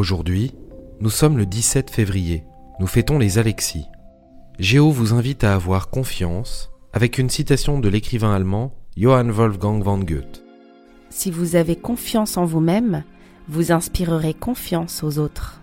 Aujourd'hui, nous sommes le 17 février. Nous fêtons les Alexis. Géo vous invite à avoir confiance avec une citation de l'écrivain allemand Johann Wolfgang von Goethe. Si vous avez confiance en vous-même, vous inspirerez confiance aux autres.